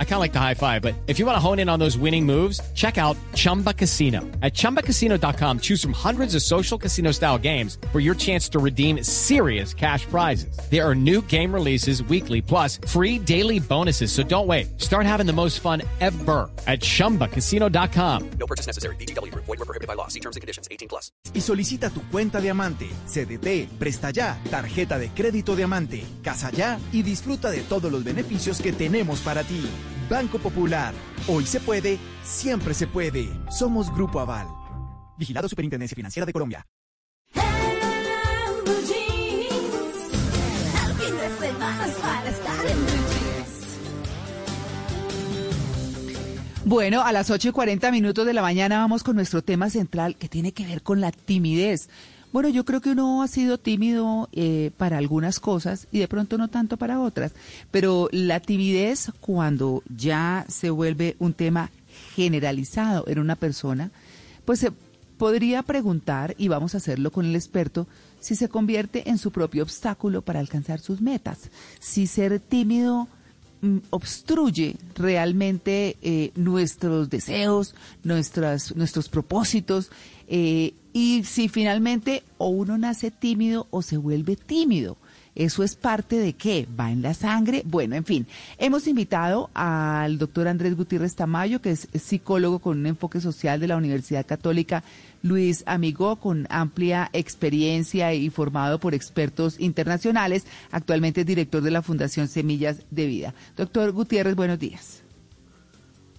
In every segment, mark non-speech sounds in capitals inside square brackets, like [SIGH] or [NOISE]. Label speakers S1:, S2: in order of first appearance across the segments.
S1: I kind of like the high five, but if you want to hone in on those winning moves, check out Chumba Casino. At ChumbaCasino.com, choose from hundreds of social casino style games for your chance to redeem serious cash prizes. There are new game releases weekly, plus free daily bonuses. So don't wait. Start having the most fun ever at ChumbaCasino.com.
S2: No purchase necessary. BGW. Void were prohibited by law. See terms and conditions. 18 plus.
S3: Y solicita tu cuenta Diamante, CDT, Presta Ya, tarjeta de crédito Diamante, Casa Ya y disfruta Disfruta de todos los beneficios que tenemos para ti. Banco Popular. Hoy se puede, siempre se puede. Somos Grupo Aval. Vigilado Superintendencia Financiera de Colombia.
S4: Bueno, a las 8 y 40 minutos de la mañana vamos con nuestro tema central que tiene que ver con la timidez. Bueno, yo creo que uno ha sido tímido eh, para algunas cosas y de pronto no tanto para otras, pero la timidez cuando ya se vuelve un tema generalizado en una persona, pues se podría preguntar, y vamos a hacerlo con el experto, si se convierte en su propio obstáculo para alcanzar sus metas, si ser tímido mm, obstruye realmente eh, nuestros deseos, nuestras, nuestros propósitos, eh, y si finalmente o uno nace tímido o se vuelve tímido. ¿Eso es parte de qué? ¿Va en la sangre? Bueno, en fin, hemos invitado al doctor Andrés Gutiérrez Tamayo, que es psicólogo con un enfoque social de la Universidad Católica Luis Amigo, con amplia experiencia y formado por expertos internacionales. Actualmente es director de la Fundación Semillas de Vida. Doctor Gutiérrez, buenos días.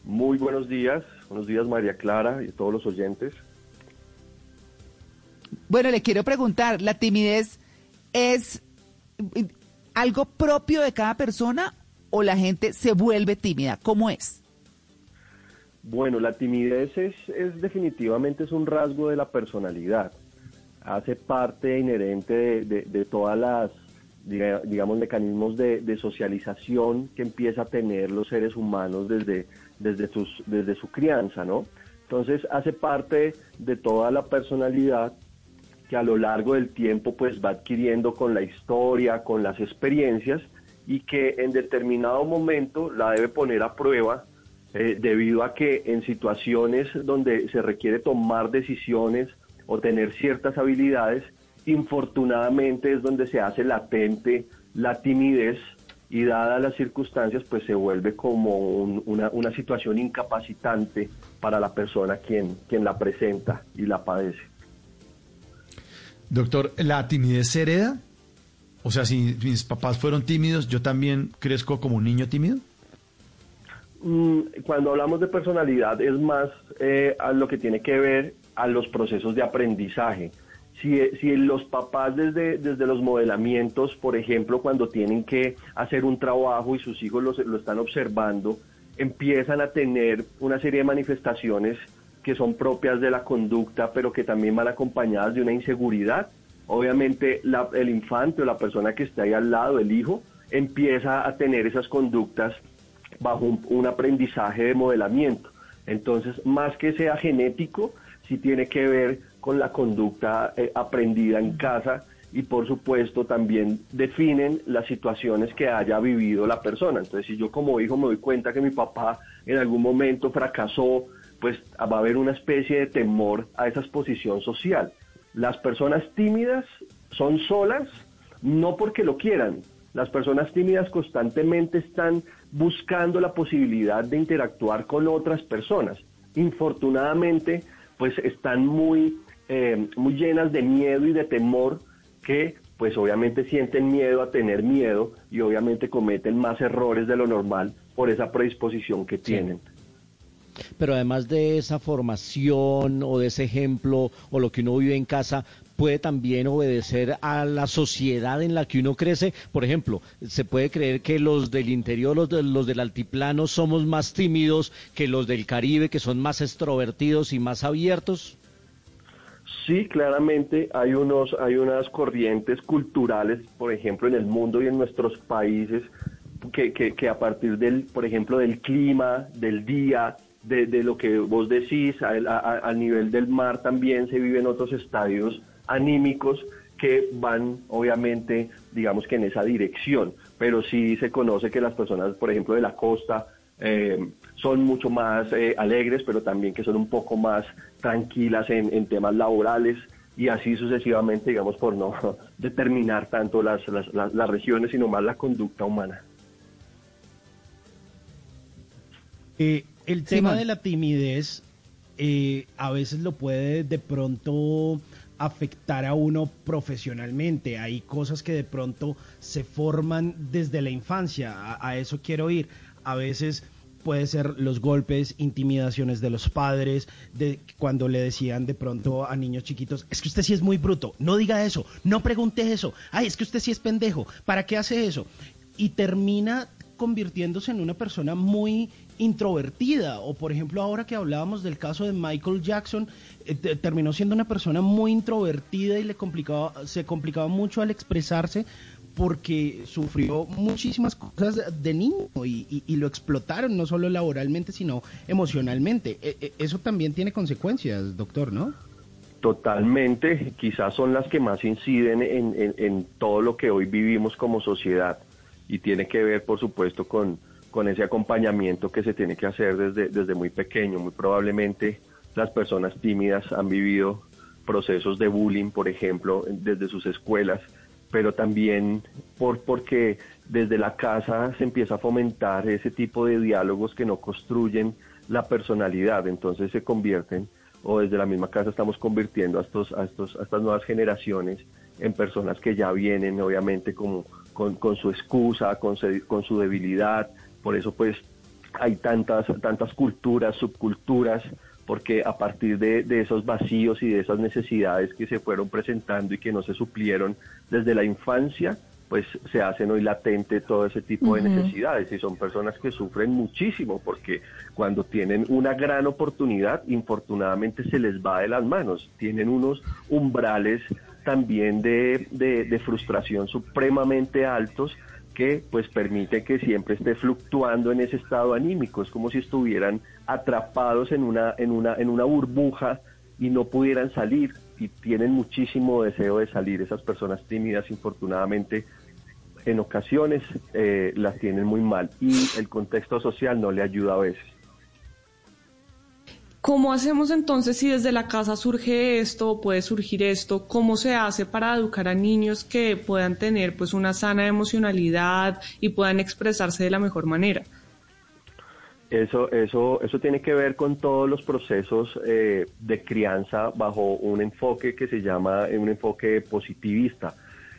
S5: Muy buenos días. Buenos días, María Clara y todos los oyentes.
S4: Bueno, le quiero preguntar, ¿la timidez es algo propio de cada persona o la gente se vuelve tímida? ¿Cómo es?
S5: Bueno, la timidez es, definitivamente es un rasgo de la personalidad. Hace parte inherente de, todas las, digamos, mecanismos de, socialización que empieza a tener los seres humanos desde, desde, desde su crianza, ¿no? Entonces hace parte de toda la personalidad que a lo largo del tiempo pues va adquiriendo con la historia, con las experiencias y que en determinado momento la debe poner a prueba eh, debido a que en situaciones donde se requiere tomar decisiones o tener ciertas habilidades, infortunadamente es donde se hace latente la timidez y dadas las circunstancias pues se vuelve como una, una situación incapacitante para la persona quien, quien la presenta y la padece.
S6: Doctor, ¿la timidez se hereda? O sea, si mis papás fueron tímidos, ¿yo también crezco como un niño tímido?
S5: Mm, cuando hablamos de personalidad es más eh, a lo que tiene que ver a los procesos de aprendizaje. Si, si, los papás desde, desde los modelamientos, por ejemplo, cuando tienen que hacer un trabajo y sus hijos lo, lo están observando, empiezan a tener una serie de manifestaciones que son propias de la conducta, pero que también van acompañadas de una inseguridad. Obviamente el infante o la persona que está ahí al lado, el hijo, empieza a tener esas conductas bajo un, aprendizaje de modelamiento. Entonces, más que sea genético, sí tiene que ver con la conducta eh, aprendida en casa y por supuesto también definen las situaciones que haya vivido la persona. Entonces, si yo como hijo me doy cuenta que mi papá en algún momento fracasó pues va a haber una especie de temor a esa exposición social. Las personas tímidas son solas no porque lo quieran. Las personas tímidas constantemente están buscando la posibilidad de interactuar con otras personas. Infortunadamente, pues están muy, eh, muy llenas de miedo y de temor que pues obviamente sienten miedo a tener miedo y obviamente cometen más errores de lo normal por esa predisposición que tienen.
S7: Pero además de esa formación o de ese ejemplo o lo que uno vive en casa, puede también obedecer a la sociedad en la que uno crece. Por ejemplo, se puede creer que los del interior, los, los del altiplano, somos más tímidos que los del Caribe, que son más extrovertidos y más abiertos.
S5: Sí, claramente hay unos, hay unas corrientes culturales, por ejemplo, en el mundo y en nuestros países, que, que, que a partir del, por ejemplo, del clima, del día, de, de lo que vos decís, al, al nivel del mar también se viven otros estadios anímicos que van obviamente, digamos que en esa dirección, pero sí se conoce que las personas, por ejemplo, de la costa, eh, son mucho más eh, alegres, pero también que son un poco más tranquilas en, en temas laborales y así sucesivamente, digamos, por no [LAUGHS] determinar tanto las, las, las- las regiones, sino más la conducta humana.
S8: Eh, el tema de la timidez eh, a veces lo puede de pronto afectar a uno profesionalmente. Hay cosas que de pronto se forman desde la infancia. A, a eso quiero ir. A veces puede ser los golpes, intimidaciones de los padres, de cuando le decían de pronto a niños chiquitos, es que usted sí es muy bruto, no diga eso, no pregunte eso, ay, es que usted sí es pendejo, ¿para qué hace eso? Y termina convirtiéndose en una persona muy introvertida. O por ejemplo ahora que hablábamos del caso de Michael Jackson eh, te- terminó siendo una persona muy introvertida y le complicaba se complicaba mucho al expresarse porque sufrió muchísimas cosas de niño y, lo explotaron no solo laboralmente sino emocionalmente. E- e- eso también tiene consecuencias doctor no
S5: Totalmente, quizás son las que más inciden en, en- en todo lo que hoy vivimos como sociedad y tiene que ver, por supuesto, con, con ese acompañamiento que se tiene que hacer desde, desde muy pequeño. Muy probablemente las personas tímidas han vivido procesos de bullying, por ejemplo, desde sus escuelas, pero también por, porque desde la casa se empieza a fomentar ese tipo de diálogos que no construyen la personalidad, entonces se convierten o desde la misma casa estamos convirtiendo a, estos, a, estos, a estas nuevas generaciones en personas que ya vienen obviamente como con, con su excusa, con, se- con su debilidad, por eso pues hay tantas, tantas culturas, subculturas, porque a partir de, de esos vacíos y de esas necesidades que se fueron presentando y que no se suplieron desde la infancia, pues se hacen hoy latente todo ese tipo de necesidades. Y son personas que sufren muchísimo porque cuando tienen una gran oportunidad, infortunadamente se les va de las manos, tienen unos umbrales también de, de- frustración supremamente altos que pues permite que siempre esté fluctuando en ese estado anímico, es como si estuvieran atrapados en una, en una, en una burbuja y no pudieran salir y tienen muchísimo deseo de salir. Esas personas tímidas, infortunadamente, en ocasiones eh, las tienen muy mal y el contexto social no le ayuda a veces.
S9: ¿Cómo hacemos entonces si desde la casa surge esto o puede surgir esto? ¿Cómo se hace para educar a niños que puedan tener pues una sana emocionalidad y puedan expresarse de la mejor manera?
S5: Eso, eso, eso tiene que ver con todos los procesos eh, de crianza bajo un enfoque que se llama un enfoque positivista.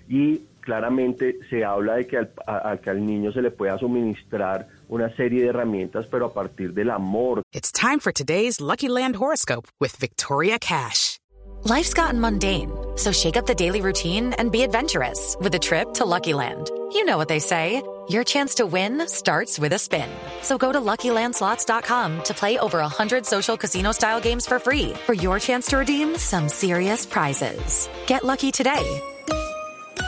S5: Y claramente se habla de que al, a- a que al niño se le pueda suministrar una serie de herramientas, pero a partir del amor,
S10: It's time for today's Lucky Land horoscope with Victoria Cash. Life's gotten mundane, so shake up the daily routine and be adventurous with a trip to Lucky Land. You know what they say your chance to win starts with a spin. So go to luckylandslots.com to play over 100 social casino style games for free for your chance to redeem some serious prizes. Get lucky today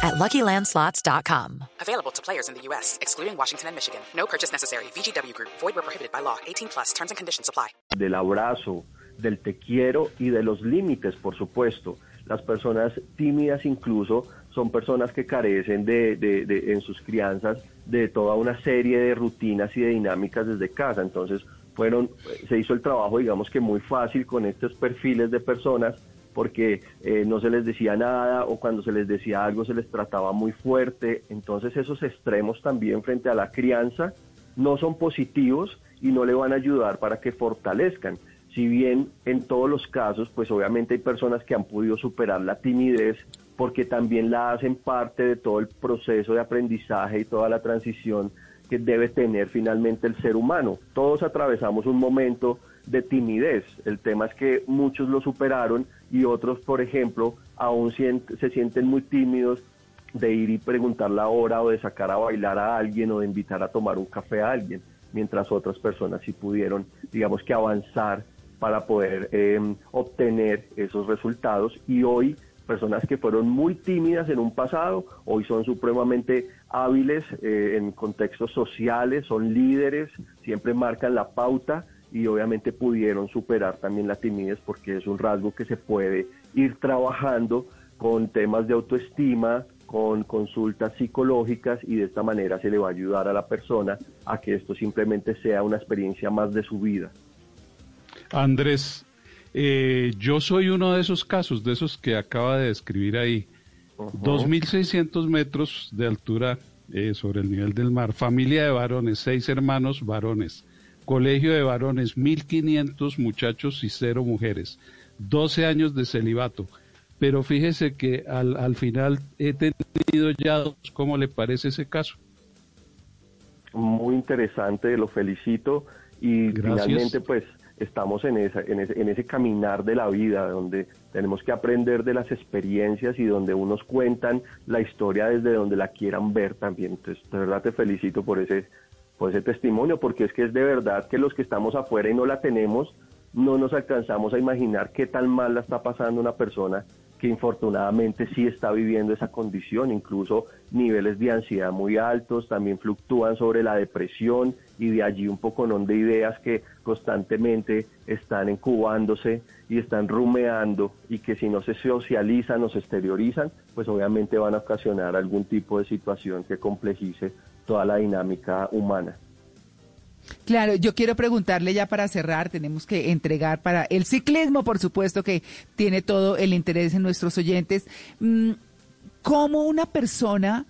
S10: at luckylandslots.com.
S2: Available to players in the U.S., excluding Washington and Michigan. No purchase necessary. VGW Group, void where prohibited by law. 18 plus terms and conditions apply.
S5: del abrazo, del te quiero y de los límites, por supuesto. Las personas tímidas incluso son personas que carecen de, de- de- en sus crianzas de toda una serie de rutinas y de dinámicas desde casa. Entonces fueron, se hizo el trabajo, digamos que muy fácil con estos perfiles de personas porque eh, no se les decía nada o cuando se les decía algo se les trataba muy fuerte. Entonces esos extremos también frente a la crianza no son positivos y no le van a ayudar para que fortalezcan. Si bien en todos los casos, pues obviamente hay personas que han podido superar la timidez porque también la hacen parte de todo el proceso de aprendizaje y toda la transición que debe tener finalmente el ser humano. Todos atravesamos un momento de timidez. El tema es que muchos lo superaron y otros, por ejemplo, aún se sienten muy tímidos de ir y preguntar la hora o de sacar a bailar a alguien o de invitar a tomar un café a alguien, mientras otras personas sí pudieron, digamos que avanzar para poder eh, obtener esos resultados. Y hoy personas que fueron muy tímidas en un pasado, hoy son supremamente hábiles eh, en contextos sociales, son líderes, siempre marcan la pauta y obviamente pudieron superar también la timidez porque es un rasgo que se puede ir trabajando con temas de autoestima, con consultas psicológicas y de esta manera se le va a ayudar a la persona a que esto simplemente sea una experiencia más de su vida.
S11: Andrés, eh, yo soy uno de esos casos, de esos que acaba de describir ahí. 2.600 metros de altura eh, sobre el nivel del mar, familia de varones, seis hermanos varones, colegio de varones, 1.500 muchachos y cero mujeres, 12 años de celibato. Pero fíjese que al, al final he tenido ya dos. ¿Cómo le parece ese caso?
S5: Muy interesante, lo felicito y
S11: Gracias.
S5: finalmente pues estamos en, esa, en, ese, en ese caminar de la vida donde tenemos que aprender de las experiencias y donde unos cuentan la historia desde donde la quieran ver también. Entonces, de verdad te felicito por ese, por ese testimonio, porque es que es de verdad que los que estamos afuera y no la tenemos, no nos alcanzamos a imaginar qué tan mal la está pasando una persona que infortunadamente sí está viviendo esa condición, incluso niveles de ansiedad muy altos, también fluctúan sobre la depresión y de allí un poco de ideas que constantemente están incubándose y están rumeando y que si no se socializan o se exteriorizan, pues obviamente van a ocasionar algún tipo de situación que complejice toda la dinámica humana.
S4: Claro, yo quiero preguntarle ya para cerrar, tenemos que entregar para el ciclismo, por supuesto que tiene todo el interés en nuestros oyentes. Mm, ¿Cómo una persona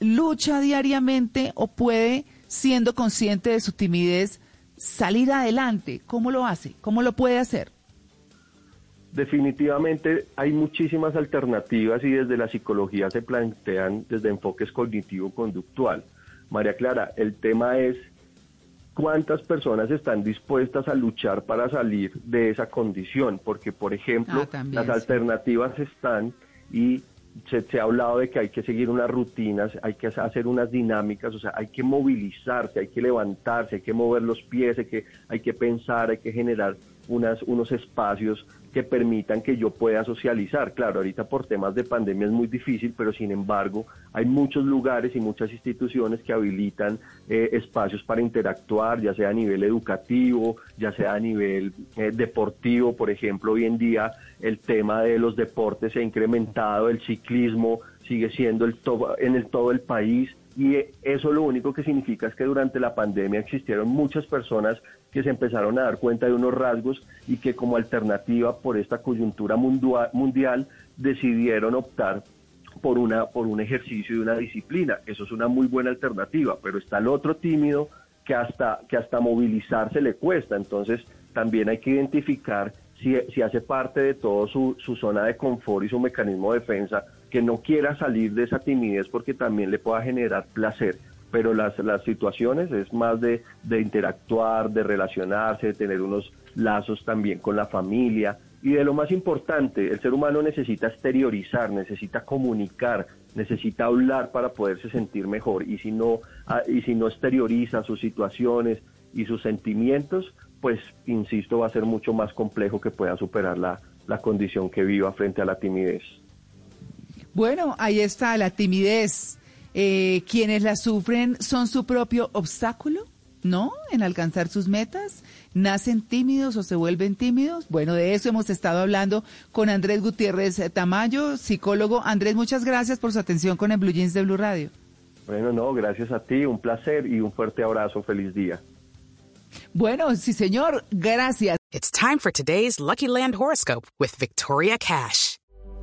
S4: lucha diariamente o puede, siendo consciente de su timidez, salir adelante? ¿Cómo lo hace? ¿Cómo lo puede hacer?
S5: Definitivamente hay muchísimas alternativas y desde la psicología se plantean desde enfoques cognitivo-conductual. María Clara, el tema es cuántas personas están dispuestas a luchar para salir de esa condición, porque por ejemplo
S4: Ah, también,
S5: las
S4: sí.
S5: alternativas están y se, se ha hablado de que hay que seguir unas rutinas, hay que hacer unas dinámicas, o sea, hay que movilizarse, hay que levantarse, hay que mover los pies, hay que, hay que pensar, hay que generar unas, unos espacios que permitan que yo pueda socializar. Claro, ahorita por temas de pandemia es muy difícil, pero sin embargo hay muchos lugares y muchas instituciones que habilitan eh, espacios para interactuar, ya sea a nivel educativo, ya sea a nivel eh, deportivo. Por ejemplo, hoy en día el tema de los deportes se ha incrementado, el ciclismo sigue siendo el to- en el todo el país y eso lo único que significa es que durante la pandemia existieron muchas personas que se empezaron a dar cuenta de unos rasgos y que como alternativa por esta coyuntura mundial decidieron optar por una por un ejercicio y una disciplina. Eso es una muy buena alternativa, pero está el otro tímido que hasta que hasta movilizarse le cuesta. Entonces, también hay que identificar si, si hace parte de todo su, su zona de confort y su mecanismo de defensa, que no quiera salir de esa timidez porque también le pueda generar placer. Pero las, las situaciones es más de, de interactuar, de relacionarse, de tener unos lazos también con la familia. Y de lo más importante, el ser humano necesita exteriorizar, necesita comunicar, necesita hablar para poderse sentir mejor. Y si no, ah, y si no exterioriza sus situaciones y sus sentimientos, pues, insisto, va a ser mucho más complejo que pueda superar la, la condición que viva frente a la timidez.
S4: Bueno, ahí está la timidez. Eh, quienes la sufren son su propio obstáculo, ¿no? En alcanzar sus metas. ¿Nacen tímidos o se vuelven tímidos? Bueno, de eso hemos estado hablando con Andrés Gutiérrez Tamayo, psicólogo. Andrés, muchas gracias por su atención con el Blue Jeans de Blue Radio.
S5: Bueno, no, gracias a ti, un placer y un fuerte abrazo, feliz día.
S4: Bueno, sí, señor, gracias.
S2: It's time for today's Lucky Land horoscope with Victoria Cash.